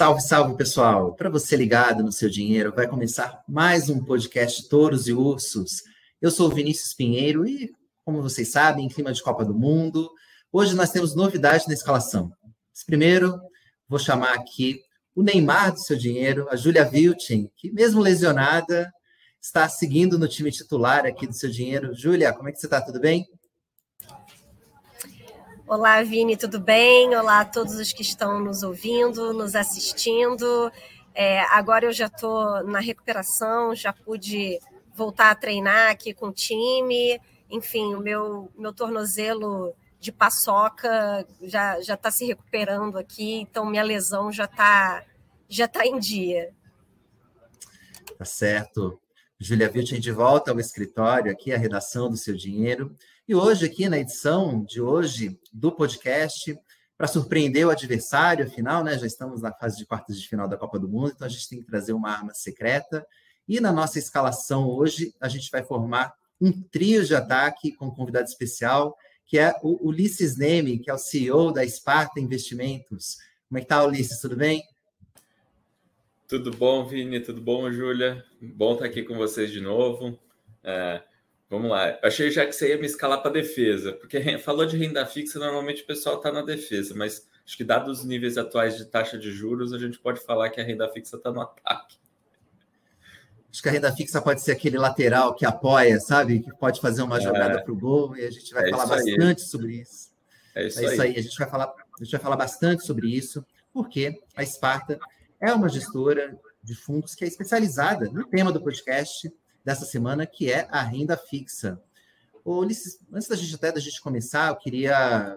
Salve, salve, pessoal! Para você ligado no seu dinheiro, vai começar mais um podcast Touros e Ursos. Eu sou o Vinícius Pinheiro e, como vocês sabem, em clima de Copa do Mundo, hoje nós temos novidade na escalação. Primeiro, vou chamar aqui o Neymar do seu dinheiro, a Júlia Vilchen, que mesmo lesionada, está seguindo no time titular aqui do seu dinheiro. Júlia, como é que você está? Tudo bem? Olá, Vini, tudo bem? Olá a todos os que estão nos ouvindo, nos assistindo. É, agora eu já estou na recuperação, já pude voltar a treinar aqui com o time. Enfim, o meu, meu tornozelo de paçoca já está se recuperando aqui, então minha lesão já está já tá em dia. Tá certo. Júlia Vilchen de volta ao escritório, aqui a redação do Seu Dinheiro. E hoje, aqui na edição de hoje do podcast, para surpreender o adversário, afinal, né, já estamos na fase de quartas de final da Copa do Mundo, então a gente tem que trazer uma arma secreta. E na nossa escalação hoje, a gente vai formar um trio de ataque com um convidado especial, que é o Ulisses Neme, que é o CEO da Esparta Investimentos. Como é que tá, Ulisses? Tudo bem? Tudo bom, Vini? Tudo bom, Júlia? Bom estar aqui com vocês de novo. É, Vamos lá. Eu achei já que você ia me escalar para defesa, porque falou de renda fixa, normalmente o pessoal está na defesa, mas acho que dados os níveis atuais de taxa de juros, a gente pode falar que a renda fixa está no ataque. Acho que a renda fixa pode ser aquele lateral que apoia, sabe? Que pode fazer uma jogada é, para o gol, e a gente vai é falar bastante sobre isso. É isso, é isso aí. aí. A gente vai falar, a gente vai falar bastante sobre isso, porque a Esparta é uma gestora de fundos que é especializada no tema do podcast, dessa semana, que é a renda fixa. Ô, Ulisses, antes da gente até da gente começar, eu queria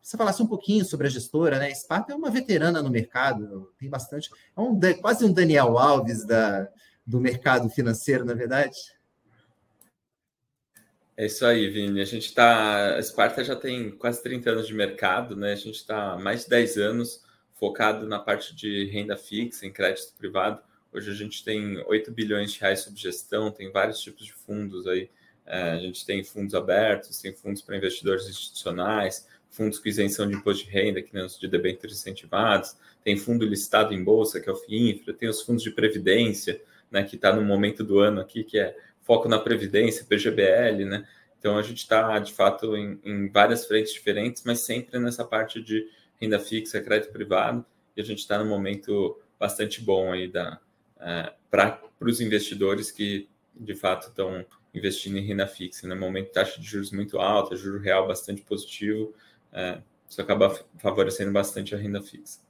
que você falasse um pouquinho sobre a gestora, né? Sparta é uma veterana no mercado, tem bastante, é um, quase um Daniel Alves da, do mercado financeiro, na é verdade. É isso aí, Vini. A gente está. A Sparta já tem quase 30 anos de mercado, né? A gente está mais de 10 anos focado na parte de renda fixa, em crédito privado. Hoje a gente tem 8 bilhões de reais sob gestão, tem vários tipos de fundos aí. É, a gente tem fundos abertos, tem fundos para investidores institucionais, fundos com isenção de imposto de renda, que nem os de debêntures incentivados, tem fundo listado em bolsa, que é o FIINFRA, tem os fundos de previdência, né, que está no momento do ano aqui, que é foco na previdência, PGBL, né? Então a gente está, de fato, em, em, várias frentes diferentes, mas sempre nessa parte de renda fixa, crédito privado, e a gente está num momento bastante bom aí da, é, para os investidores que de fato estão investindo em renda fixa. No né? momento, taxa de juros muito alta, juro real bastante positivo, é, isso acaba favorecendo bastante a renda fixa.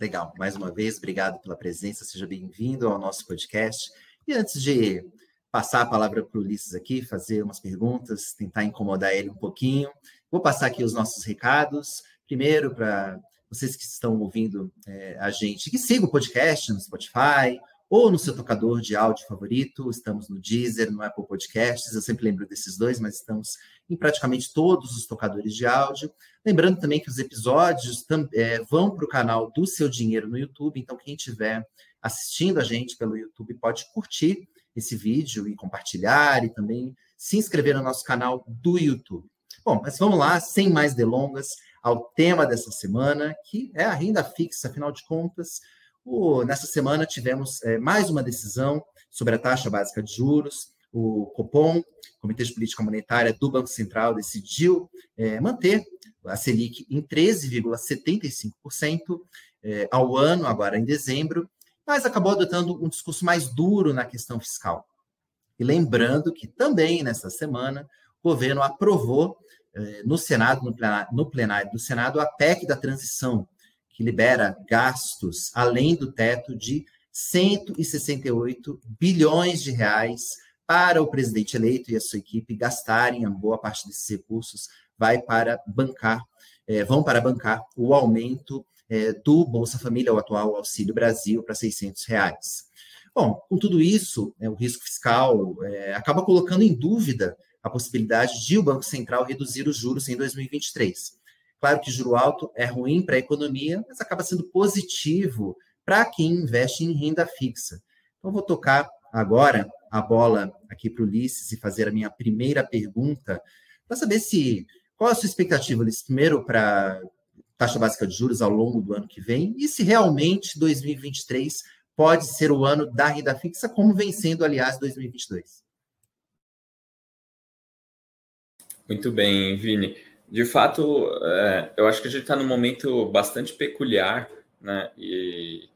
Legal, mais uma vez, obrigado pela presença, seja bem-vindo ao nosso podcast. E antes de passar a palavra para o Ulisses aqui, fazer umas perguntas, tentar incomodar ele um pouquinho, vou passar aqui os nossos recados. Primeiro, para vocês que estão ouvindo é, a gente, que siga o podcast no Spotify ou no seu tocador de áudio favorito. Estamos no Deezer, no Apple Podcasts. Eu sempre lembro desses dois, mas estamos em praticamente todos os tocadores de áudio. Lembrando também que os episódios é, vão para o canal do Seu Dinheiro no YouTube. Então, quem estiver assistindo a gente pelo YouTube pode curtir esse vídeo e compartilhar e também se inscrever no nosso canal do YouTube. Bom, mas vamos lá, sem mais delongas ao tema dessa semana, que é a renda fixa. Afinal de contas, o, nessa semana tivemos é, mais uma decisão sobre a taxa básica de juros. O Copom, Comitê de Política Monetária do Banco Central, decidiu é, manter a Selic em 13,75% é, ao ano, agora em dezembro, mas acabou adotando um discurso mais duro na questão fiscal. E lembrando que também nessa semana o governo aprovou eh, no Senado, no plenário, no plenário do Senado, a PEC da transição, que libera gastos além do teto de 168 bilhões de reais para o presidente eleito e a sua equipe gastarem a boa parte desses recursos vai para bancar, é, vão para bancar o aumento é, do Bolsa Família, o atual Auxílio Brasil, para 600 reais. Bom, com tudo isso, é, o risco fiscal acaba colocando em dúvida a possibilidade de o Banco Central reduzir os juros em 2023. Claro que juro alto é ruim para a economia, mas acaba sendo positivo para quem investe em renda fixa. Então, vou tocar agora a bola aqui para o Ulisses e fazer a minha primeira pergunta, para saber se qual a sua expectativa, Ulisses, primeiro para taxa básica de juros ao longo do ano que vem e se realmente 2023 pode ser o ano da renda fixa, como vem sendo, aliás, 2022. Muito bem, Vini. De fato, é, eu acho que a gente está num momento bastante peculiar, né? E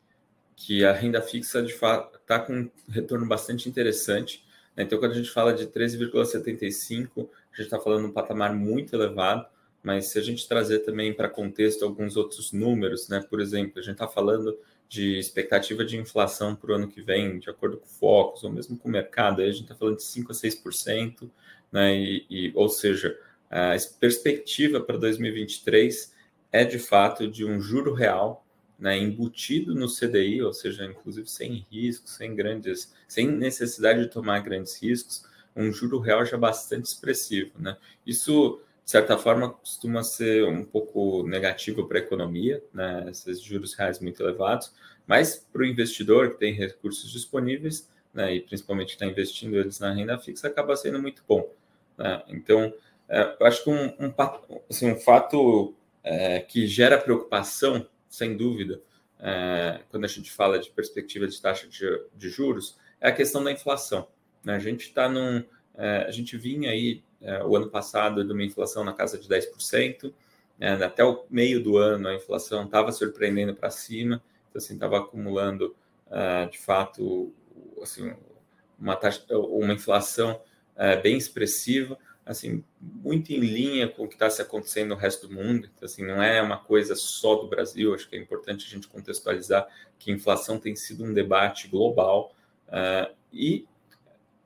que a renda fixa, de fato, está com um retorno bastante interessante. Né? Então, quando a gente fala de 13,75, a gente está falando um patamar muito elevado, mas se a gente trazer também para contexto alguns outros números, né? Por exemplo, a gente está falando de expectativa de inflação para o ano que vem, de acordo com o Focus, ou mesmo com o mercado, aí a gente está falando de 5% a 6%, né? E, e, ou seja, a perspectiva para 2023 é de fato de um juro real né, embutido no CDI, ou seja, inclusive sem riscos, sem grandes, sem necessidade de tomar grandes riscos, um juro real já bastante expressivo. Né? Isso, de certa forma, costuma ser um pouco negativo para a economia, né? esses juros reais muito elevados, mas para o investidor que tem recursos disponíveis, né, e principalmente está investindo eles na renda fixa, acaba sendo muito bom. Né? Então, é, eu acho que um, um, assim, um fato é, que gera preocupação sem dúvida, é, quando a gente fala de perspectiva de taxa de, de juros, é a questão da inflação. Né? A gente está num. É, a gente vinha aí é, o ano passado de uma inflação na casa de 10%, é, até o meio do ano a inflação estava surpreendendo para cima, então assim, estava acumulando é, de fato assim, uma, taxa, uma inflação é, bem expressiva assim, muito em linha com o que está se acontecendo no resto do mundo. Então, assim, não é uma coisa só do Brasil. Acho que é importante a gente contextualizar que inflação tem sido um debate global uh, e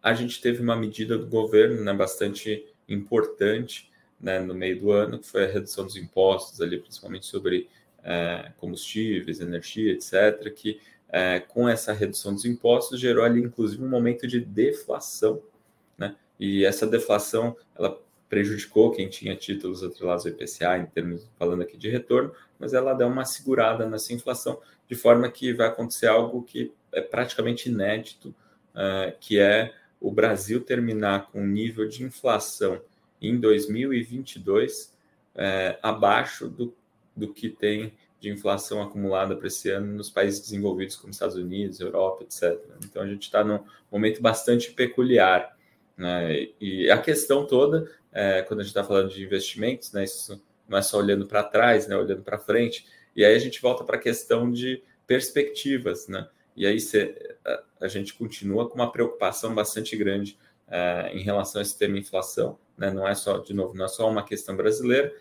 a gente teve uma medida do governo né, bastante importante né, no meio do ano, que foi a redução dos impostos ali, principalmente sobre uh, combustíveis, energia, etc., que uh, com essa redução dos impostos gerou ali, inclusive, um momento de deflação e essa deflação, ela prejudicou quem tinha títulos atrelados ao IPCA, em termos, falando aqui de retorno, mas ela dá uma segurada nessa inflação, de forma que vai acontecer algo que é praticamente inédito, uh, que é o Brasil terminar com um nível de inflação em 2022 é, abaixo do, do que tem de inflação acumulada para esse ano nos países desenvolvidos como Estados Unidos, Europa, etc. Então a gente está num momento bastante peculiar. Né? E a questão toda, é, quando a gente está falando de investimentos, né, isso não é só olhando para trás, né, olhando para frente, e aí a gente volta para a questão de perspectivas, né? E aí cê, a, gente continua com uma preocupação bastante grande é, em relação a esse tema inflação, né? Não é só, de novo, não é só uma questão brasileira,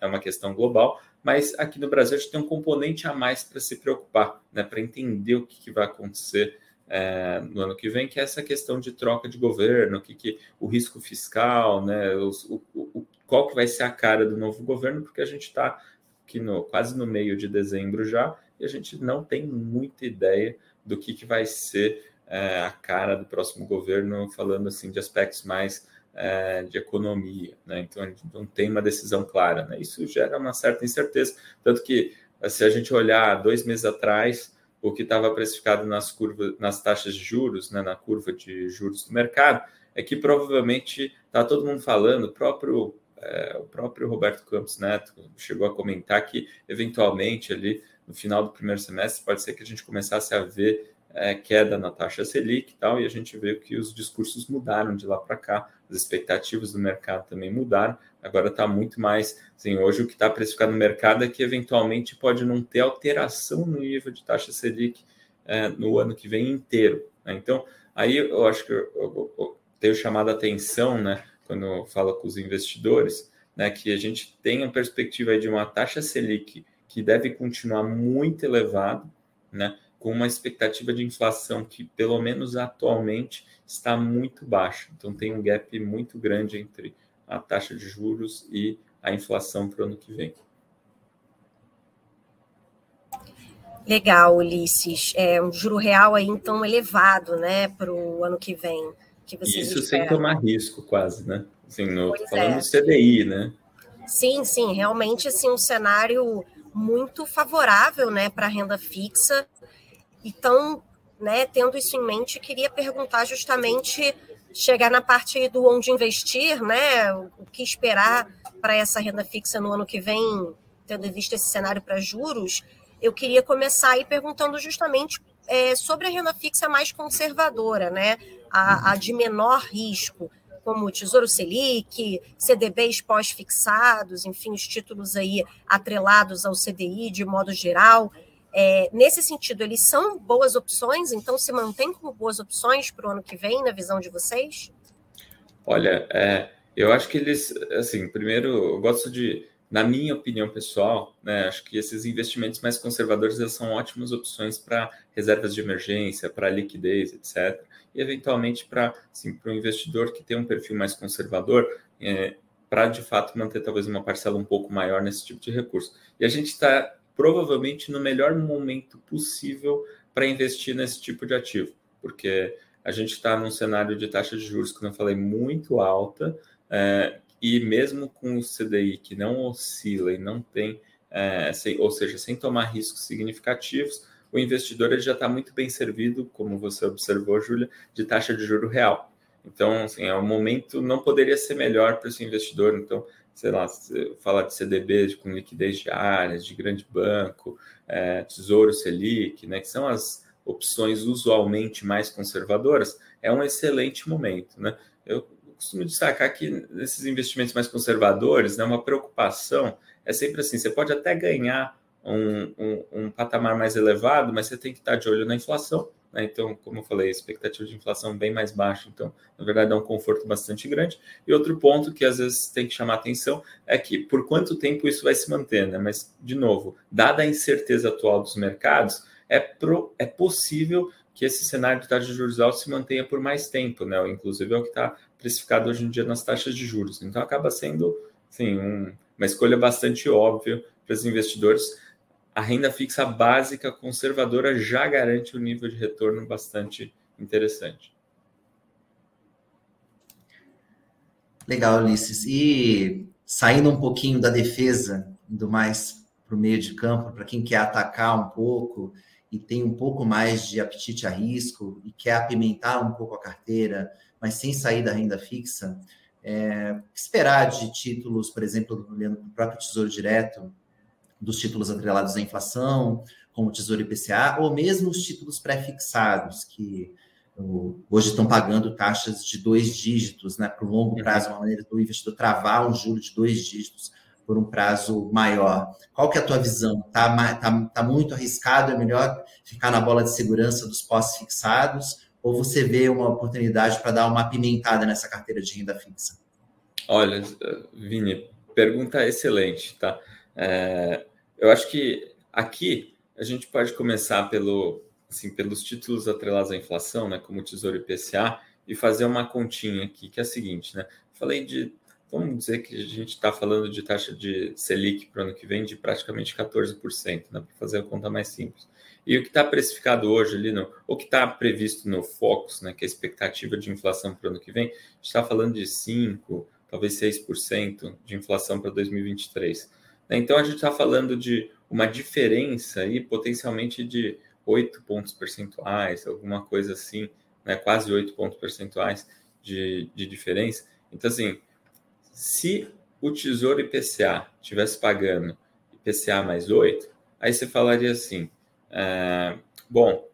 é uma questão global, mas aqui no Brasil a gente tem um componente a mais para se preocupar, né? Para entender o que, que vai acontecer é, no ano que vem, que é essa questão de troca de governo, que, que o risco fiscal, né, os, o, o, qual que vai ser a cara do novo governo, porque a gente está quase no meio de dezembro já, e a gente não tem muita ideia do que, que vai ser é, a cara do próximo governo, falando assim de aspectos mais é, de economia, né? Então a gente não tem uma decisão clara, né? Isso gera uma certa incerteza, tanto que se a gente olhar dois meses atrás, o que estava precificado nas curvas, nas taxas de juros, né, na curva de juros do mercado, é que provavelmente está todo mundo falando, o próprio, é, o próprio Roberto Campos Neto chegou a comentar que, eventualmente, ali no final do primeiro semestre, pode ser que a gente começasse a ver é, queda na taxa Selic e tal, e a gente vê que os discursos mudaram de lá para cá, as expectativas do mercado também mudaram, agora está muito mais, assim, hoje o que está precificado no mercado é que eventualmente pode não ter alteração no nível de taxa Selic é, no ano que vem inteiro. Né? Então, aí eu acho que eu, eu, eu tenho chamado a atenção, né, quando eu falo com os investidores, né, que a gente tem a perspectiva de uma taxa Selic que deve continuar muito elevada, né, com uma expectativa de inflação que, pelo menos atualmente, está muito baixa. Então, tem um gap muito grande entre a taxa de juros e a inflação para o ano que vem. Legal, Ulisses. É um juro real aí, então, elevado, né, para o ano que vem. Que vocês Isso esperam. sem tomar risco, quase, né? Assim, no, falando é. do CDI, né? Sim, sim, realmente assim, um cenário muito favorável né, para a renda fixa. Então, né, tendo isso em mente, queria perguntar justamente chegar na parte do onde investir, né? O que esperar para essa renda fixa no ano que vem tendo em vista esse cenário para juros, eu queria começar aí perguntando justamente é, sobre a renda fixa mais conservadora, né? A, a de menor risco, como o Tesouro Selic, CDBs pós-fixados, enfim, os títulos aí atrelados ao CDI de modo geral. É, nesse sentido, eles são boas opções, então se mantém como boas opções para o ano que vem, na visão de vocês? Olha, é, eu acho que eles, assim, primeiro, eu gosto de na minha opinião pessoal, né, acho que esses investimentos mais conservadores são ótimas opções para reservas de emergência, para liquidez, etc. E eventualmente para assim, um investidor que tem um perfil mais conservador, é, para de fato manter talvez uma parcela um pouco maior nesse tipo de recurso. E a gente está provavelmente no melhor momento possível para investir nesse tipo de ativo, porque a gente está num cenário de taxa de juros, como eu falei, muito alta. É, e mesmo com o CDI que não oscila e não tem, é, sem, ou seja, sem tomar riscos significativos, o investidor ele já está muito bem servido, como você observou, Júlia, de taxa de juro real. Então, assim, é um momento, não poderia ser melhor para esse investidor. Então, sei lá, falar de CDBs com liquidez diária, de grande banco, é, Tesouro Selic, né, que são as opções usualmente mais conservadoras, é um excelente momento. Né? Eu costumo destacar que nesses investimentos mais conservadores, né, uma preocupação é sempre assim: você pode até ganhar um, um, um patamar mais elevado, mas você tem que estar de olho na inflação. Né? Então, como eu falei, expectativa de inflação bem mais baixa, então, na verdade, é um conforto bastante grande. E outro ponto que às vezes tem que chamar atenção é que por quanto tempo isso vai se manter, né? Mas, de novo, dada a incerteza atual dos mercados, é, pro, é possível que esse cenário de taxa de juros altos se mantenha por mais tempo, né? Inclusive é o que está precificado hoje em dia nas taxas de juros. Então acaba sendo, assim, um, uma escolha bastante óbvia para os investidores. A renda fixa básica conservadora já garante um nível de retorno bastante interessante. Legal, Ulisses. E saindo um pouquinho da defesa, indo mais para o meio de campo, para quem quer atacar um pouco e tem um pouco mais de apetite a risco e quer apimentar um pouco a carteira, mas sem sair da renda fixa, é, esperar de títulos, por exemplo, olhando para o próprio Tesouro Direto, dos títulos atrelados à inflação, como o Tesouro IPCA, ou mesmo os títulos pré-fixados, que hoje estão pagando taxas de dois dígitos, né, para o longo uhum. prazo, uma maneira do investidor travar um juro de dois dígitos por um prazo maior. Qual que é a tua visão? Está tá, tá muito arriscado? É melhor ficar na bola de segurança dos pós-fixados? Ou você vê uma oportunidade para dar uma apimentada nessa carteira de renda fixa? Olha, Vini, pergunta excelente, tá? É, eu acho que aqui a gente pode começar pelo, assim, pelos títulos atrelados à inflação, né, como o Tesouro IPCA, e fazer uma continha aqui, que é a seguinte, né? Falei de, vamos dizer que a gente está falando de taxa de Selic para o ano que vem de praticamente 14%, né, para fazer a conta mais simples. E o que está precificado hoje ali, no, o que está previsto no Focus, né, que é a expectativa de inflação para o ano que vem, está falando de 5%, talvez 6% de inflação para 2023. Né? Então a gente está falando de uma diferença aí potencialmente de 8 pontos percentuais, alguma coisa assim, né, quase 8 pontos percentuais de, de diferença. Então, assim, se o Tesouro IPCA tivesse pagando IPCA mais 8, aí você falaria assim, é, bom,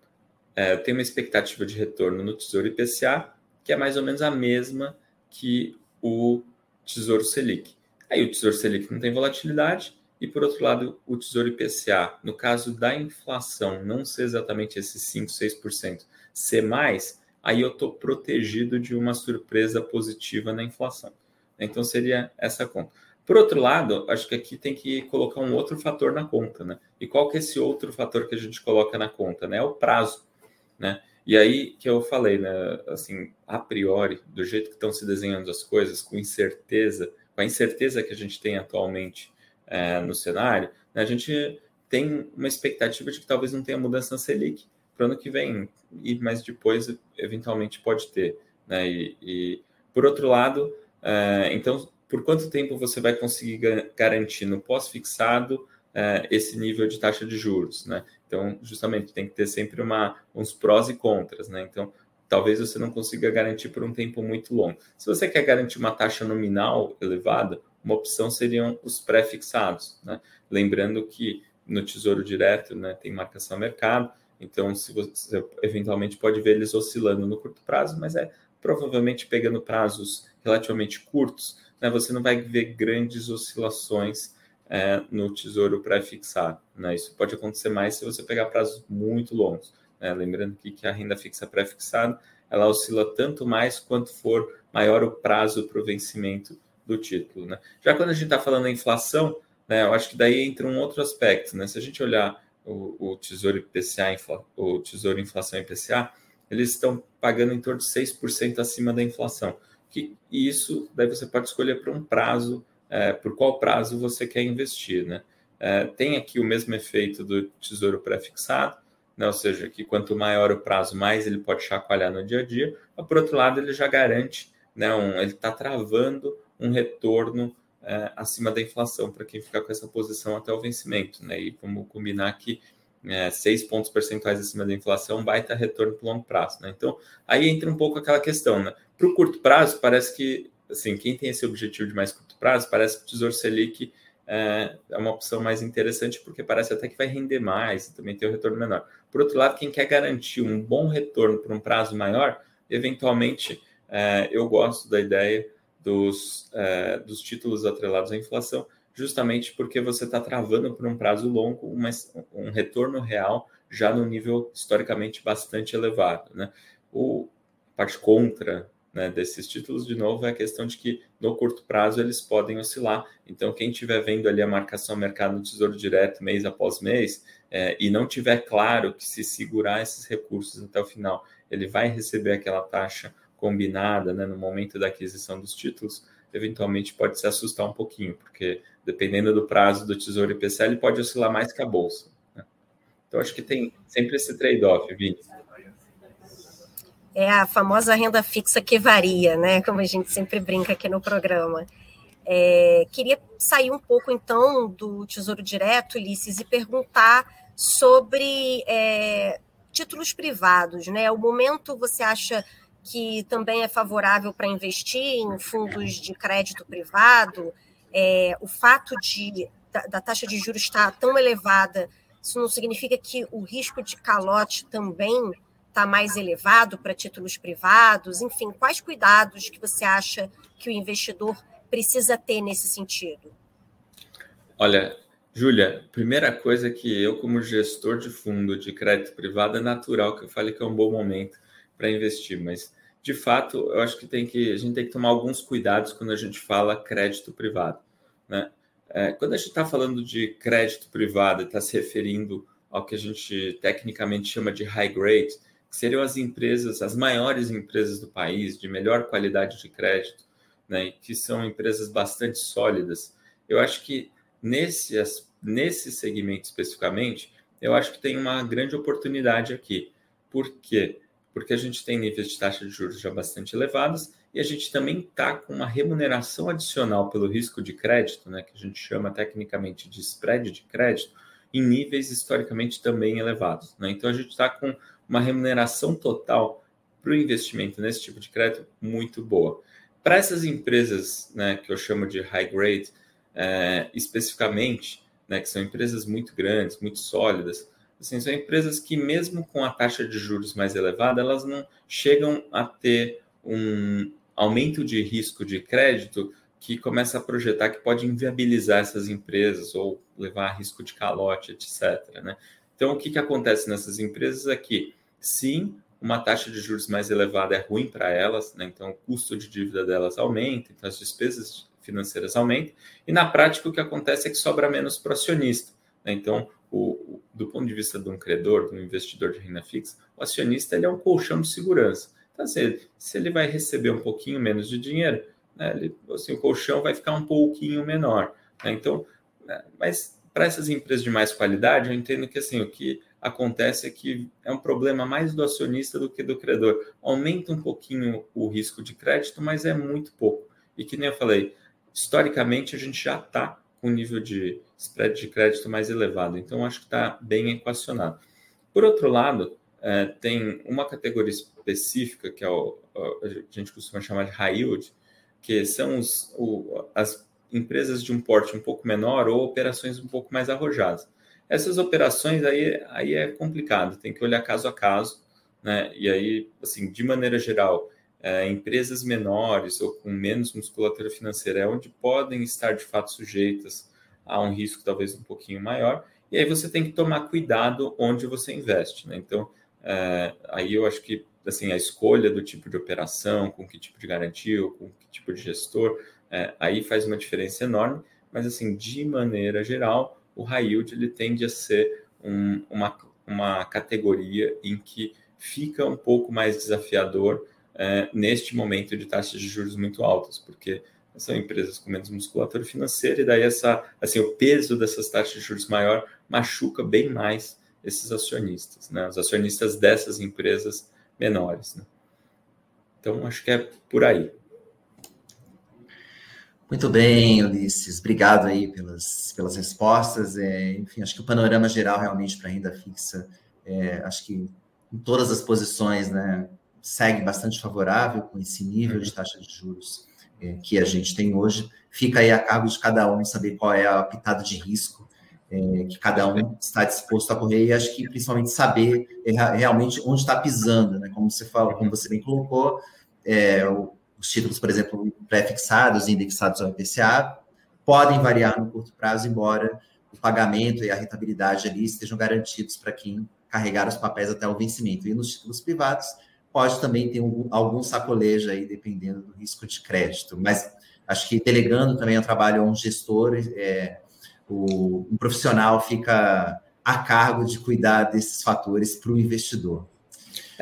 é, eu tenho uma expectativa de retorno no Tesouro IPCA que é mais ou menos a mesma que o Tesouro Selic. Aí o Tesouro Selic não tem volatilidade e, por outro lado, o Tesouro IPCA, no caso da inflação, não ser exatamente esses 5, 6%, ser mais, aí eu estou protegido de uma surpresa positiva na inflação. Então seria essa conta. Por outro lado, acho que aqui tem que colocar um outro fator na conta, né? E qual que é esse outro fator que a gente coloca na conta, né? É o prazo, né? E aí que eu falei, né? Assim, a priori, do jeito que estão se desenhando as coisas, com incerteza, com a incerteza que a gente tem atualmente é, no cenário, né? a gente tem uma expectativa de que talvez não tenha mudança na Selic para o ano que vem, e mas depois eventualmente pode ter, né? E, e por outro lado, é, então por quanto tempo você vai conseguir garantir no pós-fixado é, esse nível de taxa de juros, né? Então, justamente, tem que ter sempre uma, uns prós e contras, né? Então, talvez você não consiga garantir por um tempo muito longo. Se você quer garantir uma taxa nominal elevada, uma opção seriam os pré-fixados. Né? Lembrando que no Tesouro Direto né, tem marcação a mercado, então se você eventualmente pode ver eles oscilando no curto prazo, mas é provavelmente pegando prazos relativamente curtos, né, você não vai ver grandes oscilações é, no Tesouro pré-fixado. Né? Isso pode acontecer mais se você pegar prazos muito longos. Né? Lembrando que, que a renda fixa pré-fixada ela oscila tanto mais quanto for maior o prazo para o vencimento do título. Né? Já quando a gente está falando da inflação, né, eu acho que daí entra um outro aspecto. Né? Se a gente olhar o, o Tesouro IPCA, o Tesouro Inflação IPCA, eles estão pagando em torno de 6% acima da inflação. Que, e isso daí você pode escolher para um prazo, é, por qual prazo você quer investir. Né? É, tem aqui o mesmo efeito do Tesouro pré-fixado, né? ou seja, que quanto maior o prazo, mais ele pode chacoalhar no dia a dia, mas por outro lado, ele já garante, né, um, ele está travando um retorno é, acima da inflação para quem ficar com essa posição até o vencimento. Né? E vamos combinar que é, seis pontos percentuais acima da inflação, baita retorno para o longo prazo. Né? Então, aí entra um pouco aquela questão. Né? Para o curto prazo, parece que, assim, quem tem esse objetivo de mais curto prazo, parece que o Tesouro Selic é, é uma opção mais interessante, porque parece até que vai render mais e também ter um retorno menor. Por outro lado, quem quer garantir um bom retorno por um prazo maior, eventualmente, é, eu gosto da ideia dos, é, dos títulos atrelados à inflação, justamente porque você está travando por um prazo longo mas um retorno real já no nível historicamente bastante elevado. Né? O a parte contra né, desses títulos, de novo, é a questão de que no curto prazo eles podem oscilar. Então, quem estiver vendo ali a marcação mercado do Tesouro Direto mês após mês é, e não tiver claro que se segurar esses recursos até o final, ele vai receber aquela taxa combinada né, no momento da aquisição dos títulos, eventualmente pode se assustar um pouquinho, porque dependendo do prazo do Tesouro IPCA, ele pode oscilar mais que a Bolsa. Né? Então, acho que tem sempre esse trade-off, Vini. É a famosa renda fixa que varia, né? Como a gente sempre brinca aqui no programa. É, queria sair um pouco, então, do Tesouro Direto, Ulisses, e perguntar sobre é, títulos privados, né? O momento você acha que também é favorável para investir em fundos de crédito privado, é, o fato de da, da, taxa de juros estar tão elevada, isso não significa que o risco de calote também está mais elevado para títulos privados? Enfim, quais cuidados que você acha que o investidor precisa ter nesse sentido? Olha, Júlia, primeira coisa que eu, como gestor de fundo de crédito privado, é natural que eu fale que é um bom momento para investir, mas de fato eu acho que tem que a gente tem que tomar alguns cuidados quando a gente fala crédito privado, né? É, quando a gente está falando de crédito privado, está se referindo ao que a gente tecnicamente chama de high grade, que seriam as empresas, as maiores empresas do país, de melhor qualidade de crédito, né, que são empresas bastante sólidas. Eu acho que nesse, nesse segmento especificamente, eu acho que tem uma grande oportunidade aqui. Por quê? porque a gente tem níveis de taxa de juros já bastante elevados e a gente também está com uma remuneração adicional pelo risco de crédito, né, que a gente chama tecnicamente de spread de crédito, em níveis historicamente também elevados. Né? Então a gente está com uma remuneração total para o investimento nesse tipo de crédito muito boa. Para essas empresas né, que eu chamo de high grade, é, especificamente, né, que são empresas muito grandes, muito sólidas, Assim, são empresas que, mesmo com a taxa de juros mais elevada, elas não chegam a ter um aumento de risco de crédito que começa a projetar que pode inviabilizar essas empresas ou levar a risco de calote, etc. Né? Então, o que, que acontece nessas empresas é sim, uma taxa de juros mais elevada é ruim para elas, né? então o custo de dívida delas aumenta, então as despesas financeiras aumentam, e na prática o que acontece é que sobra menos para o acionista. Né? Então, o, do ponto de vista de um credor, de um investidor de renda fixa, o acionista ele é um colchão de segurança. Então, assim, se ele vai receber um pouquinho menos de dinheiro, né, ele, assim, o colchão vai ficar um pouquinho menor. Né? Então, né, mas para essas empresas de mais qualidade, eu entendo que assim, o que acontece é que é um problema mais do acionista do que do credor. Aumenta um pouquinho o risco de crédito, mas é muito pouco. E que nem eu falei, historicamente a gente já está com nível de spread de crédito mais elevado. Então, acho que está bem equacionado. Por outro lado, é, tem uma categoria específica, que é o, a gente costuma chamar de high yield, que são os, o, as empresas de um porte um pouco menor ou operações um pouco mais arrojadas. Essas operações aí, aí é complicado, tem que olhar caso a caso, né? E aí, assim, de maneira geral, é, empresas menores ou com menos musculatura financeira é onde podem estar de fato sujeitas a um risco talvez um pouquinho maior. E aí você tem que tomar cuidado onde você investe, né? Então, é, aí eu acho que assim a escolha do tipo de operação, com que tipo de garantia, ou com que tipo de gestor, é, aí faz uma diferença enorme. Mas assim, de maneira geral, o high yield ele tende a ser um, uma, uma categoria em que fica um pouco mais desafiador é, neste momento de taxas de juros muito altas, porque são empresas com menos musculatura financeira e daí essa, assim, o peso dessas taxas de juros maior machuca bem mais esses acionistas, né? Os acionistas dessas empresas menores. Né? Então, acho que é por aí. Muito bem, Ulisses. Obrigado aí pelas, pelas respostas. É, enfim, acho que o panorama geral realmente para renda fixa, é, acho que em todas as posições, né, segue bastante favorável com esse nível de taxa de juros é, que a gente tem hoje. Fica aí a cargo de cada um saber qual é a pitada de risco é, que cada um está disposto a correr e acho que principalmente saber é, realmente onde está pisando, né? Como você falou, como você bem colocou, é, os títulos, por exemplo, pré-fixados, indexados ao IPCA, podem variar no curto prazo, embora o pagamento e a rentabilidade ali estejam garantidos para quem carregar os papéis até o vencimento. E nos títulos privados pode também ter um, algum sacolejo aí, dependendo do risco de crédito. Mas acho que delegando também o trabalho a um gestor, é, o, um profissional fica a cargo de cuidar desses fatores para o investidor.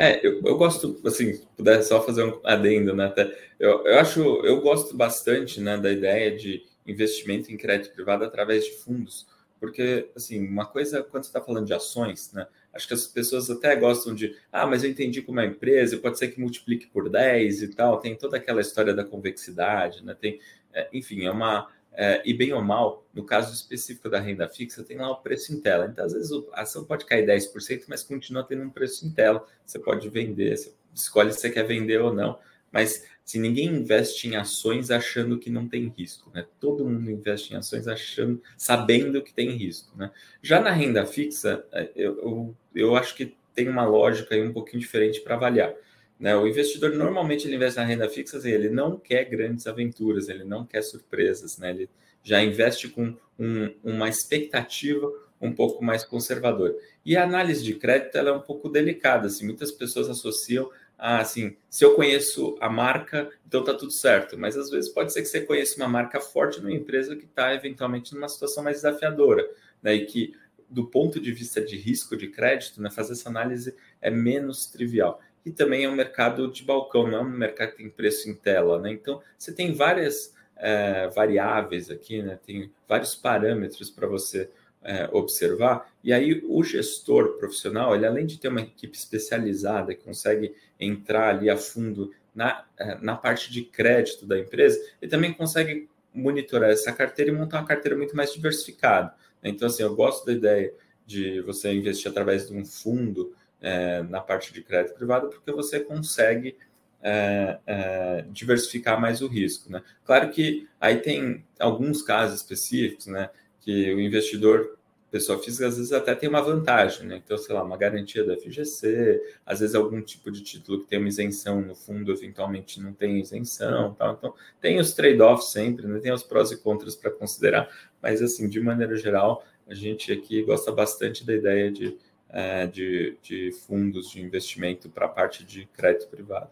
É, eu, eu gosto, assim, se puder só fazer um adendo, né? Até, eu, eu acho, eu gosto bastante, né, da ideia de investimento em crédito privado através de fundos, porque, assim, uma coisa, quando você está falando de ações, né, acho que as pessoas até gostam de, ah, mas eu entendi como é uma empresa, pode ser que multiplique por 10 e tal, tem toda aquela história da convexidade, né, tem, é, enfim, é uma, é, e bem ou mal, no caso específico da renda fixa, tem lá o preço em tela. Então, às vezes, a ação pode cair 10%, mas continua tendo um preço em tela. Você pode vender, você escolhe se você quer vender ou não. Mas se ninguém investe em ações achando que não tem risco, né? Todo mundo investe em ações achando, sabendo que tem risco, né? Já na renda fixa, é, eu, eu, eu acho que tem uma lógica aí um pouquinho diferente para avaliar. Né? O investidor normalmente ele investe na renda fixa, assim, ele não quer grandes aventuras, ele não quer surpresas, né? ele já investe com um, uma expectativa um pouco mais conservadora. E a análise de crédito ela é um pouco delicada, assim, muitas pessoas associam a, assim, se eu conheço a marca, então tá tudo certo, mas às vezes pode ser que você conheça uma marca forte numa empresa que está eventualmente numa situação mais desafiadora, né? e que do ponto de vista de risco de crédito, né, fazer essa análise é menos trivial e também é um mercado de balcão, não é um mercado que tem preço em tela, né? Então você tem várias é, variáveis aqui, né? Tem vários parâmetros para você é, observar. E aí o gestor profissional, ele além de ter uma equipe especializada que consegue entrar ali a fundo na, é, na parte de crédito da empresa, ele também consegue monitorar essa carteira e montar uma carteira muito mais diversificada. Então, assim, eu gosto da ideia de você investir através de um fundo é, na parte de crédito privado, porque você consegue é, é, diversificar mais o risco. Né? Claro que aí tem alguns casos específicos, né, que o investidor, pessoa física, às vezes até tem uma vantagem, né? Então, sei lá, uma garantia da FGC, às vezes algum tipo de título que tem uma isenção no fundo, eventualmente não tem isenção, tal. Então, tem os trade-offs sempre, né? Tem os prós e contras para considerar, mas assim, de maneira geral, a gente aqui gosta bastante da ideia de é, de, de fundos de investimento para a parte de crédito privado.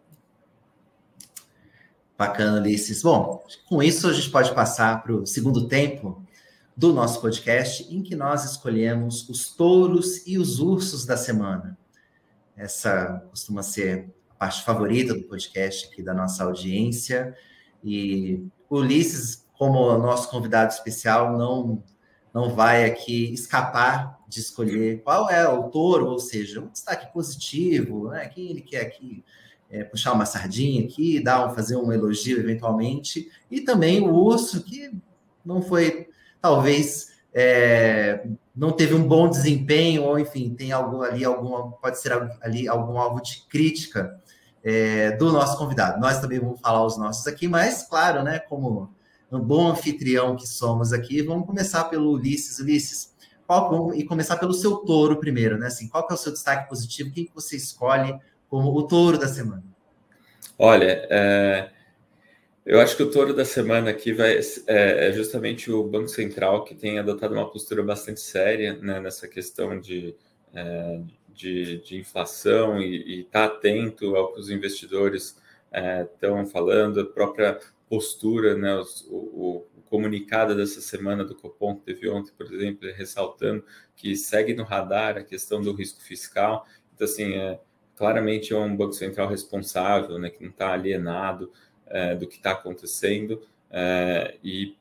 Bacana, Ulisses. Bom, com isso a gente pode passar para o segundo tempo do nosso podcast, em que nós escolhemos os touros e os ursos da semana. Essa costuma ser a parte favorita do podcast aqui da nossa audiência. E o Ulisses, como nosso convidado especial, não não vai aqui escapar de escolher qual é o touro, ou seja, um destaque positivo, né? quem ele quer aqui é, puxar uma sardinha aqui, dar um, fazer um elogio eventualmente, e também o urso, que não foi, talvez, é, não teve um bom desempenho, ou enfim, tem algo ali, alguma, pode ser ali algum alvo de crítica é, do nosso convidado. Nós também vamos falar os nossos aqui, mas, claro, né, como um bom anfitrião que somos aqui, vamos começar pelo Ulisses. Ulisses, qual, e começar pelo seu touro primeiro, né? Assim, qual que é o seu destaque positivo? Quem que você escolhe como o touro da semana? Olha, é, eu acho que o touro da semana aqui vai é, é, justamente o Banco Central que tem adotado uma postura bastante séria né, nessa questão de, é, de, de, inflação e estar tá atento ao que os investidores estão é, falando, a própria postura, né, os, o, comunicado dessa semana do Copom, que teve ontem, por exemplo, ressaltando que segue no radar a questão do risco fiscal. Então, assim, é, claramente é um Banco Central responsável, né, que não está alienado é, do que está acontecendo é, e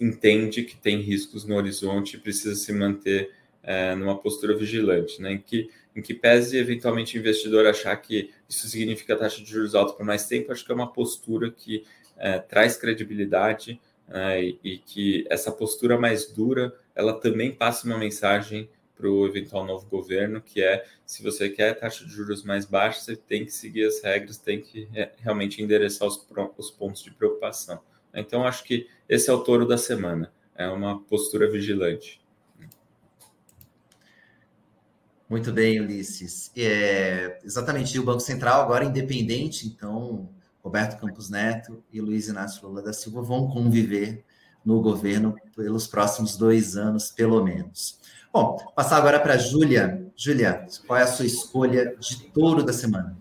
entende que tem riscos no horizonte e precisa se manter é, numa postura vigilante, né, em que em que pese eventualmente o investidor achar que isso significa taxa de juros alta por mais tempo, acho que é uma postura que é, traz credibilidade né, e, e, que essa postura mais dura ela também passa uma mensagem para o eventual novo governo, que é se você quer taxa de juros mais baixa, você tem que seguir as regras, tem que é, realmente endereçar os, os pontos de preocupação. Então, acho que esse é o touro da semana, é uma postura vigilante. Muito bem, Ulisses. É, exatamente, o Banco Central agora independente, então Roberto Campos Neto e Luiz Inácio Lula da Silva vão conviver no governo pelos próximos dois anos, pelo menos. Bom, passar agora para a Júlia. Júlia, qual é a sua escolha de touro da semana?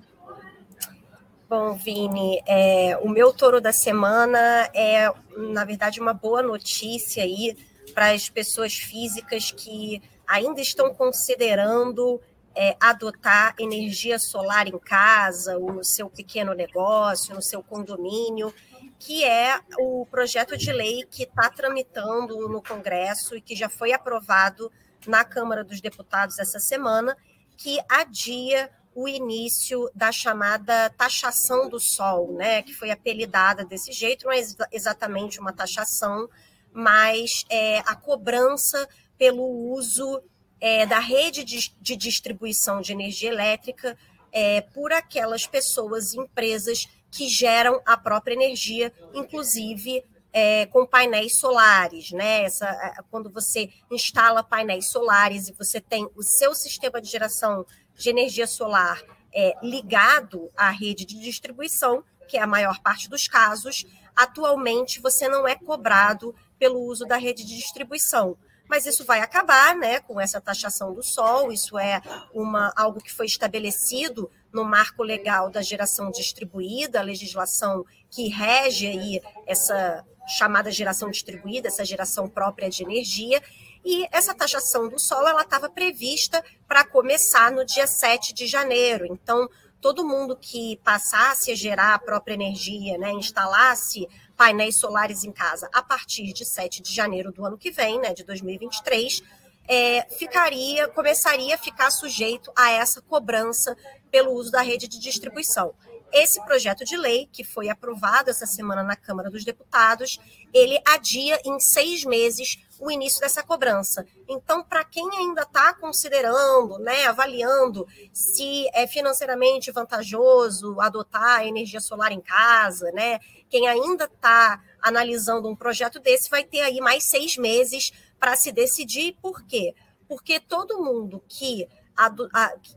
Bom, Vini, é, o meu touro da semana é, na verdade, uma boa notícia aí para as pessoas físicas que ainda estão considerando é, adotar energia solar em casa, ou no seu pequeno negócio, no seu condomínio, que é o projeto de lei que está tramitando no Congresso e que já foi aprovado na Câmara dos Deputados essa semana, que adia o início da chamada taxação do sol, né, que foi apelidada desse jeito, não é exatamente uma taxação, mas é a cobrança pelo uso é, da rede de, de, distribuição de energia elétrica é, por aquelas pessoas e empresas que geram a própria energia, inclusive é, com painéis solares, né? Essa, quando você instala painéis solares e você tem o seu sistema de geração de energia solar é, ligado à rede de distribuição, que é a maior parte dos casos, atualmente você não é cobrado pelo uso da rede de distribuição mas isso vai acabar né, com essa taxação do sol, isso é uma, algo que foi estabelecido no marco legal da geração distribuída, a legislação que rege aí essa chamada geração distribuída, essa geração própria de energia, e essa taxação do sol ela estava prevista para começar no dia 7 de janeiro. Então, todo mundo que passasse a gerar a própria energia, né, instalasse painéis solares em casa a partir de 7 de janeiro do ano que vem, né, de 2023, é, ficaria, começaria a ficar sujeito a essa cobrança pelo uso da rede de distribuição. Esse projeto de lei, que foi aprovado essa semana na Câmara dos Deputados, ele adia em seis meses o início dessa cobrança. Então, para quem ainda está considerando, né, avaliando se é financeiramente vantajoso adotar energia solar em casa, né, quem ainda está analisando um projeto desse vai ter aí mais seis meses para se decidir. Por quê? Porque todo mundo que,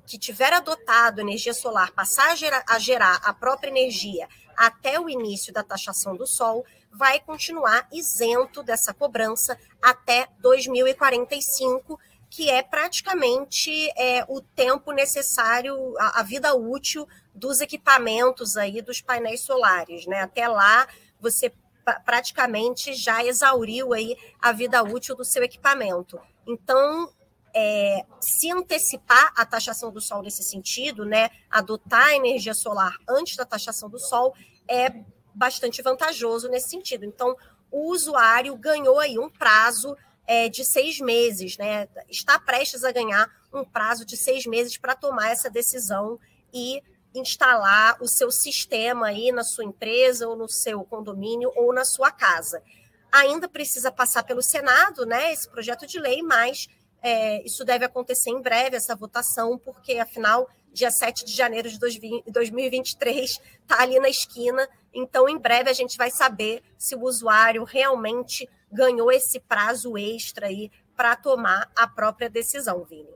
que tiver adotado energia solar, passar a gerar, a gerar a própria energia até o início da taxação do sol, vai continuar isento dessa cobrança até 2045, que é praticamente é, o tempo necessário, a, a vida útil dos equipamentos aí dos painéis solares, né? Até lá você praticamente já exauriu aí a vida útil do seu equipamento. Então, é, se antecipar a taxação do sol nesse sentido, né, adotar a energia solar antes da taxação do sol é bastante vantajoso nesse sentido. Então, o usuário ganhou aí um prazo é, de seis meses, né, está prestes a ganhar um prazo de seis meses para tomar essa decisão e instalar o seu sistema aí na sua empresa ou no seu condomínio ou na sua casa. Ainda precisa passar pelo Senado, né, esse projeto de lei, mas é, isso deve acontecer em breve, essa votação, porque afinal dia 7 de janeiro de 2023, está ali na esquina. Então, em breve, a gente vai saber se o usuário realmente ganhou esse prazo extra aí para tomar a própria decisão, Vini.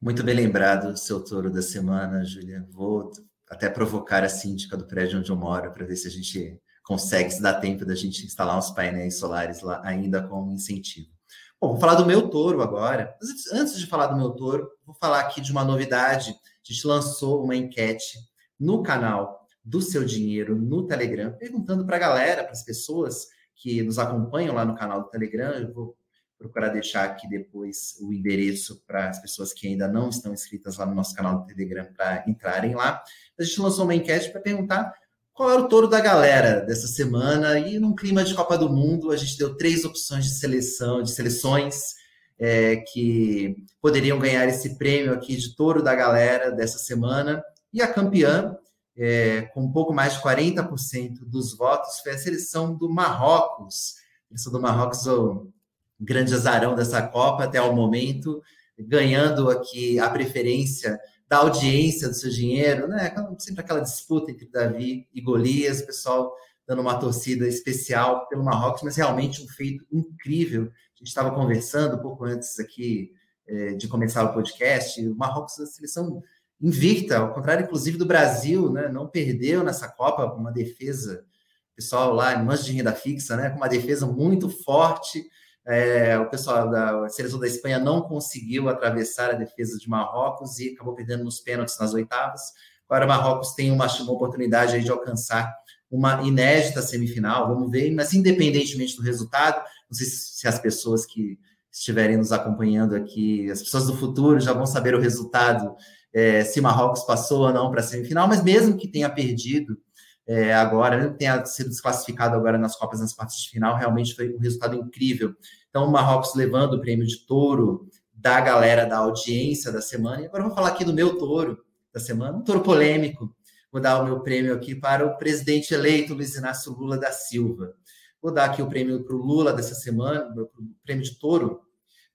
Muito bem lembrado, seu touro da semana, Júlia. Vou até provocar a síndica do prédio onde eu moro para ver se a gente consegue, se dá tempo da gente instalar uns painéis solares lá ainda como incentivo. Bom, vou falar do meu touro agora. Antes de falar do meu touro, vou falar aqui de uma novidade. A gente lançou uma enquete no canal do Seu Dinheiro no Telegram, perguntando para a galera, para as pessoas que nos acompanham lá no canal do Telegram. Eu vou procurar deixar aqui depois o endereço para as pessoas que ainda não estão inscritas lá no nosso canal do Telegram para entrarem lá. A gente lançou uma enquete para perguntar qual era o touro da galera dessa semana e num clima de Copa do Mundo a gente deu três opções de seleção, de seleções é, que poderiam ganhar esse prêmio aqui de touro da galera dessa semana e a campeã é, com um pouco mais de 40% dos votos foi a seleção do Marrocos. A seleção do Marrocos, o grande azarão dessa Copa até o momento, ganhando aqui a preferência da audiência do seu dinheiro, né? Sempre aquela disputa entre Davi e Golias, o pessoal dando uma torcida especial pelo Marrocos, mas realmente um feito incrível. A gente estava conversando um pouco antes aqui é, de começar o podcast. O Marrocos é uma seleção invicta, ao contrário, inclusive, do Brasil, né? Não perdeu nessa Copa uma defesa, pessoal lá em de renda fixa, né? Com uma defesa muito forte é, o pessoal da seleção da Espanha não conseguiu atravessar a defesa de Marrocos e acabou perdendo nos pênaltis nas oitavas. Agora, Marrocos tem uma, uma oportunidade de alcançar uma inédita semifinal, vamos ver, mas independentemente do resultado, não sei se, as pessoas que estiverem nos acompanhando aqui, as pessoas do futuro já vão saber o resultado, é, se Marrocos passou ou não para a semifinal, mas mesmo que tenha perdido, é, agora, mesmo que tenha sido desclassificado agora nas Copas nas partes de final, realmente foi um resultado incrível. Então, o Marrocos levando o prêmio de touro da galera da audiência da semana. E agora eu vou falar aqui do meu touro da semana, um touro polêmico. Vou dar o meu prêmio aqui para o presidente eleito Luiz Inácio Lula da Silva. Vou dar aqui o prêmio para o Lula dessa semana, o prêmio de touro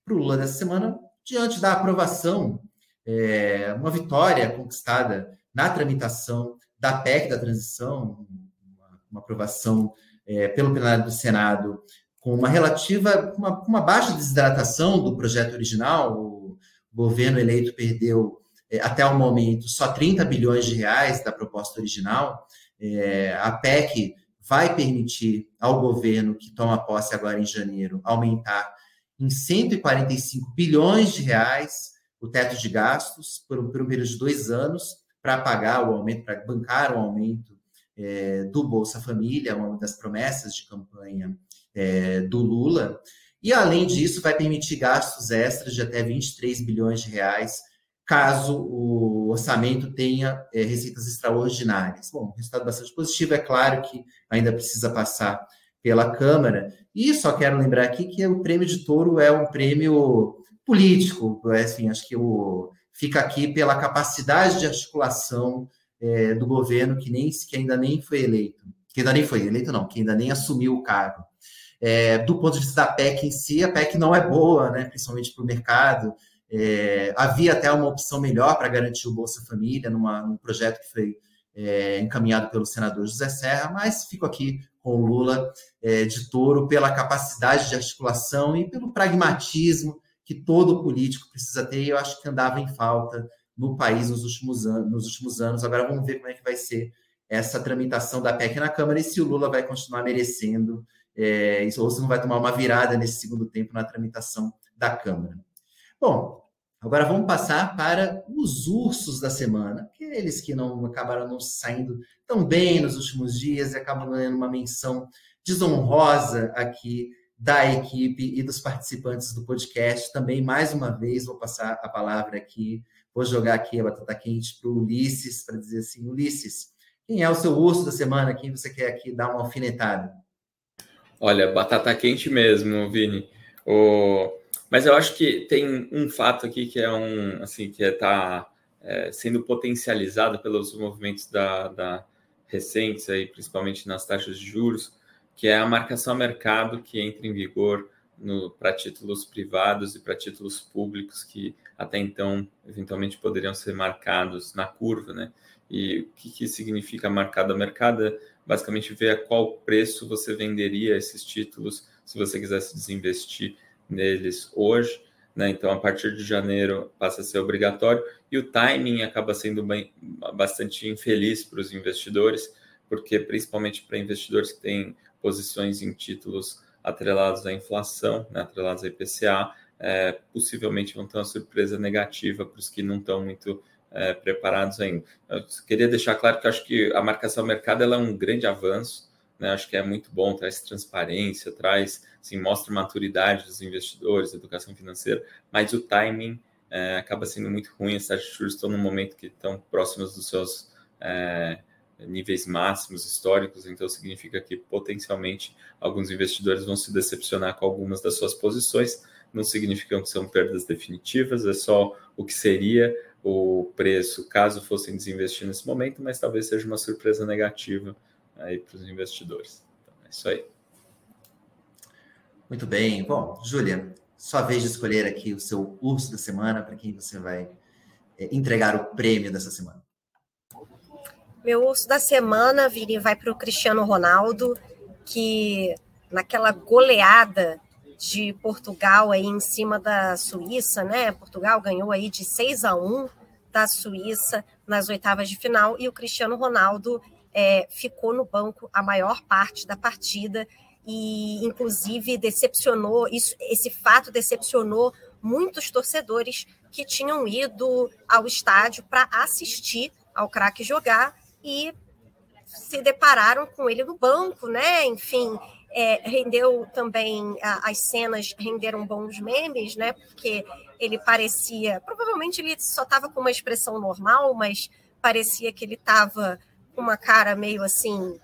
para o Lula dessa semana, diante da aprovação, é, uma vitória conquistada na tramitação da PEC da transição, uma, uma aprovação é, pelo plenário do Senado com uma relativa, uma, uma, baixa desidratação do projeto original. O governo eleito perdeu é, até o momento só 30 bilhões de reais da proposta original. É, a PEC vai permitir ao governo que toma posse agora em janeiro aumentar em 145 bilhões de reais o teto de gastos por um, por um período de dois anos para pagar o aumento, para bancar o aumento é, do Bolsa Família, uma das promessas de campanha é, do Lula. E, além disso, vai permitir gastos extras de até 23 bilhões de reais, caso o orçamento tenha é, receitas extraordinárias. Bom, resultado bastante positivo, é claro que ainda precisa passar pela Câmara. E só quero lembrar aqui que o prêmio de touro é um prêmio político, assim, acho que o fica aqui pela capacidade de articulação é, do governo que, nem, que ainda nem foi eleito, que ainda nem foi eleito, não, que ainda nem assumiu o cargo. É, do ponto de vista da PEC em si, a PEC não é boa, né, principalmente para o mercado. É, havia até uma opção melhor para garantir o Bolsa Família numa, num projeto que foi é, encaminhado pelo senador José Serra, mas fico aqui com o Lula é, de touro pela capacidade de articulação e pelo pragmatismo que todo político precisa ter, e eu acho que andava em falta no país nos últimos, anos, nos últimos anos. Agora vamos ver como é que vai ser essa tramitação da PEC na Câmara e se o Lula vai continuar merecendo, é, ou se não vai tomar uma virada nesse segundo tempo na tramitação da Câmara. Bom, agora vamos passar para os ursos da semana, aqueles que não acabaram não saindo tão bem nos últimos dias e acabam ganhando uma menção desonrosa aqui da equipe e dos participantes do podcast. Também, mais uma vez, vou passar a palavra aqui, vou jogar aqui a batata quente para o Ulisses, para dizer assim, Ulisses, quem é o seu urso da semana? Quem você quer aqui dar uma alfinetada? Olha, batata quente mesmo, Vini. O... Mas eu acho que tem um fato aqui que é um, assim, que está é, é, sendo potencializado pelos movimentos da, da recentes aí, principalmente nas taxas de juros, que é a marcação a mercado que entra em vigor para títulos privados e para títulos públicos que até então eventualmente poderiam ser marcados na curva, né? E o que, que significa marcado a mercado? Basicamente ver a qual preço você venderia esses títulos se você quisesse desinvestir neles hoje. Né? Então, a partir de janeiro passa a ser obrigatório e o timing acaba sendo bem, bastante infeliz para os investidores, porque principalmente para investidores que têm posições em títulos atrelados à inflação, né, atrelados à IPCA, é, possivelmente vão ter uma surpresa negativa para os que não estão muito é, preparados ainda. Eu queria deixar claro que acho que a marcação mercado é um grande avanço, né, acho que é muito bom, traz transparência, traz, assim, mostra maturidade dos investidores, educação financeira, mas o timing é, acaba sendo muito ruim. As taxas de juros estão no momento que estão próximas dos seus é, níveis máximos históricos, então significa que potencialmente alguns investidores vão se decepcionar com algumas das suas posições. Não significa que são perdas definitivas, é só o que seria o preço caso fossem desinvestir nesse momento, mas talvez seja uma surpresa negativa aí para os investidores. Então, é isso aí. Muito bem. Bom, Júlia, sua vez de escolher aqui o seu urso da semana, para quem você vai é, entregar o prêmio dessa semana. Meu urso da semana, Vini, vai para o Cristiano Ronaldo, que naquela goleada de Portugal aí em cima da Suíça, né? Portugal ganhou aí de 6 a 1 da Suíça nas oitavas de final e o Cristiano Ronaldo é, ficou no banco a maior parte da partida e inclusive decepcionou isso, esse fato decepcionou muitos torcedores que tinham ido ao estádio para assistir ao craque jogar e se depararam com ele no banco, né? Enfim, é, rendeu também as cenas renderam bons memes, né? Porque ele parecia, provavelmente ele só estava com uma expressão normal, mas parecia que ele estava com uma cara meio assim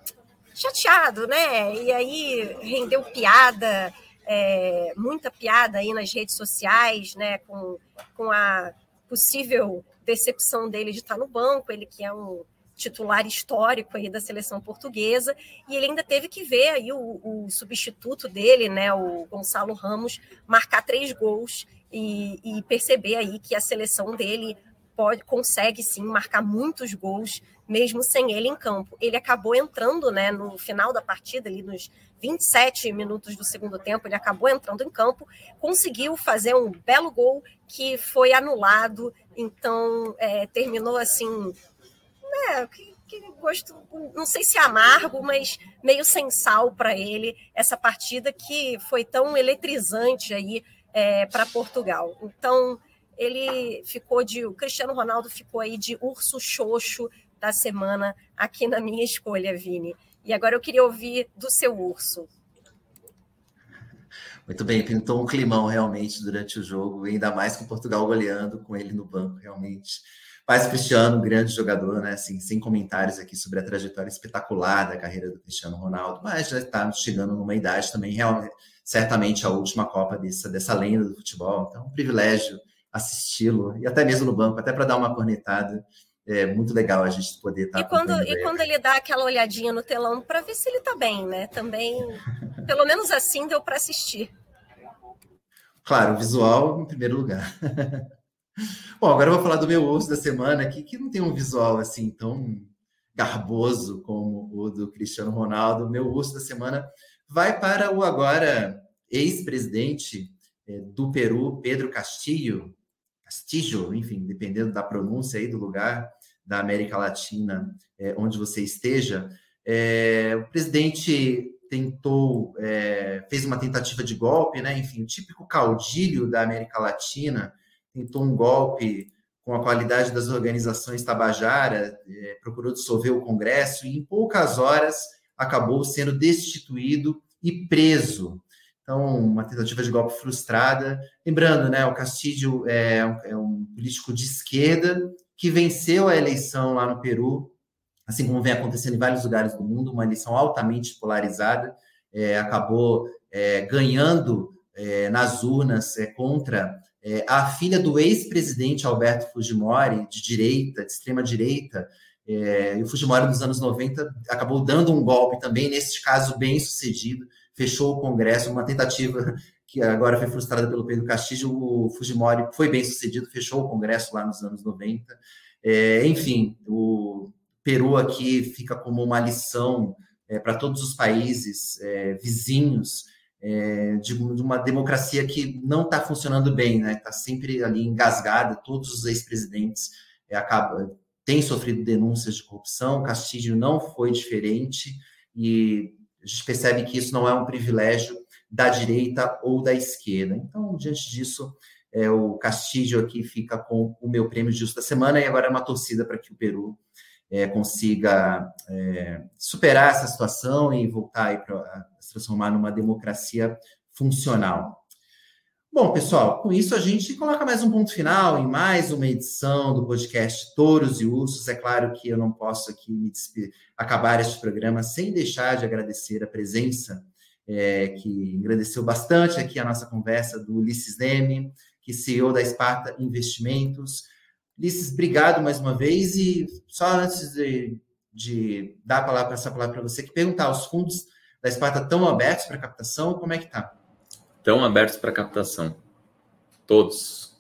chateado, né? E aí rendeu piada, é, muita piada aí nas redes sociais, né? Com, com a possível decepção dele de estar no banco, ele que é um titular histórico aí da seleção portuguesa, e ele ainda teve que ver aí o, o substituto dele, né, o Gonçalo Ramos, marcar três gols e, e, perceber aí que a seleção dele pode consegue sim marcar muitos gols mesmo sem ele em campo. Ele acabou entrando, né, no final da partida, ali nos 27 minutos do segundo tempo, ele acabou entrando em campo, conseguiu fazer um belo gol que foi anulado, então é, terminou assim é, que, que gosto, não sei se é amargo, mas meio sem sal para ele, essa partida que foi tão eletrizante aí é, para Portugal. Então, ele ficou de. O Cristiano Ronaldo ficou aí de urso xoxo da semana aqui na minha escolha, Vini. E agora eu queria ouvir do seu urso. Muito bem, pintou um climão realmente durante o jogo, ainda mais com Portugal goleando, com ele no banco, realmente. Mas Cristiano, grande jogador, né? Assim, sem comentários aqui sobre a trajetória espetacular da carreira do Cristiano Ronaldo, mas já está chegando numa idade também, realmente, certamente a última Copa dessa, dessa lenda do futebol. Então, é um privilégio assisti-lo, e até mesmo no banco, até para dar uma cornetada. É muito legal a gente poder estar. Tá e quando, e quando ele dá aquela olhadinha no telão para ver se ele está bem, né? Também, pelo menos assim, deu para assistir. Claro, visual em primeiro lugar. Bom, agora eu vou falar do meu osso da semana aqui, que não tem um visual assim tão garboso como o do Cristiano Ronaldo. Meu osso da semana vai para o agora ex-presidente é, do Peru, Pedro Castillo, Castillo, enfim, dependendo da pronúncia aí do lugar da América Latina é, onde você esteja. É, o presidente tentou, é, fez uma tentativa de golpe, né? Enfim, o típico caudilho da América Latina tentou um golpe com a qualidade das organizações Tabajara, é, procurou dissolver o Congresso e em poucas horas acabou sendo destituído e preso. Então, uma tentativa de golpe frustrada. Lembrando, né, o Castillo é um, é um político de esquerda que venceu a eleição lá no Peru, assim como vem acontecendo em vários lugares do mundo, uma eleição altamente polarizada, é, acabou é, ganhando é, nas urnas é, contra é, a filha do ex-presidente Alberto Fujimori, de direita, de extrema-direita, é, e o Fujimori nos anos 90 acabou dando um golpe também, nesse caso bem sucedido, fechou o Congresso, uma tentativa que agora foi frustrada pelo Pedro Castilho, o Fujimori foi bem sucedido, fechou o Congresso lá nos anos 90. É, enfim, o Peru aqui fica como uma lição é, para todos os países é, vizinhos é, de, de, uma democracia que não está funcionando bem, né? Está sempre ali engasgada. Todos os ex-presidentes é, têm sofrido denúncias de corrupção. Castilho não foi diferente e a gente percebe que isso não é um privilégio da direita ou da esquerda. Então, diante disso, é, o Castilho aqui fica com o meu prêmio justo da semana e agora é uma torcida para que o Peru é, consiga é, superar essa situação e voltar para se transformar numa democracia funcional. Bom, pessoal, com isso a gente coloca mais um ponto final em mais uma edição do podcast Touros e Ursos. É claro que eu não posso aqui acabar este programa sem deixar de agradecer a presença é, que engrandeceu bastante aqui a nossa conversa do Ulisses Neme, que CEO da Esparta Investimentos. Ulisses, obrigado mais uma vez e só antes de, de dar a palavra, essa palavra para você, que perguntar, os fundos da Esparta estão abertos para captação? Como é que está? Estão abertos para captação. Todos.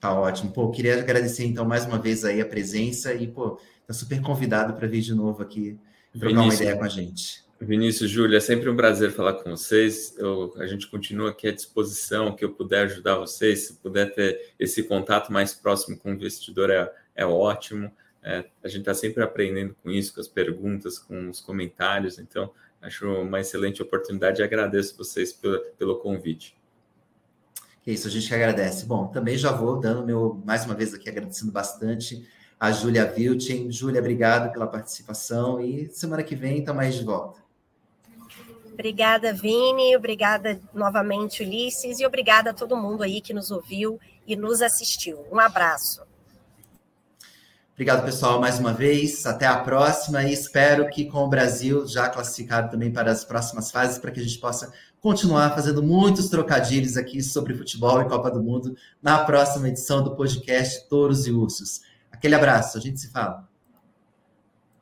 Tá ótimo. Pô, queria agradecer então mais uma vez aí a presença e, pô, tá super convidado para vir de novo aqui trocar Vinícius, uma ideia com a gente. Vinícius, Júlia, é sempre um prazer falar com vocês. Eu, a gente continua aqui à disposição, que eu puder ajudar vocês, se puder ter esse contato mais próximo com o investidor é, é ótimo. É, a gente está sempre aprendendo com isso, com as perguntas, com os comentários. Então, acho uma excelente oportunidade e agradeço vocês pelo, pelo convite. É isso, a gente que agradece. Bom, também já vou dando meu, mais uma vez aqui, agradecendo bastante a Júlia Vilchen. Júlia, obrigado pela participação e semana que vem estamos mais de volta. Obrigada, Vini. Obrigada novamente, Ulisses. E obrigada a todo mundo aí que nos ouviu e nos assistiu. Um abraço. Obrigado, pessoal, mais uma vez. Até a próxima e espero que com o Brasil já classificado também para as próximas fases, para que a gente possa continuar fazendo muitos trocadilhos aqui sobre futebol e Copa do Mundo na próxima edição do podcast Touros e Ursos. Aquele abraço, a gente se fala.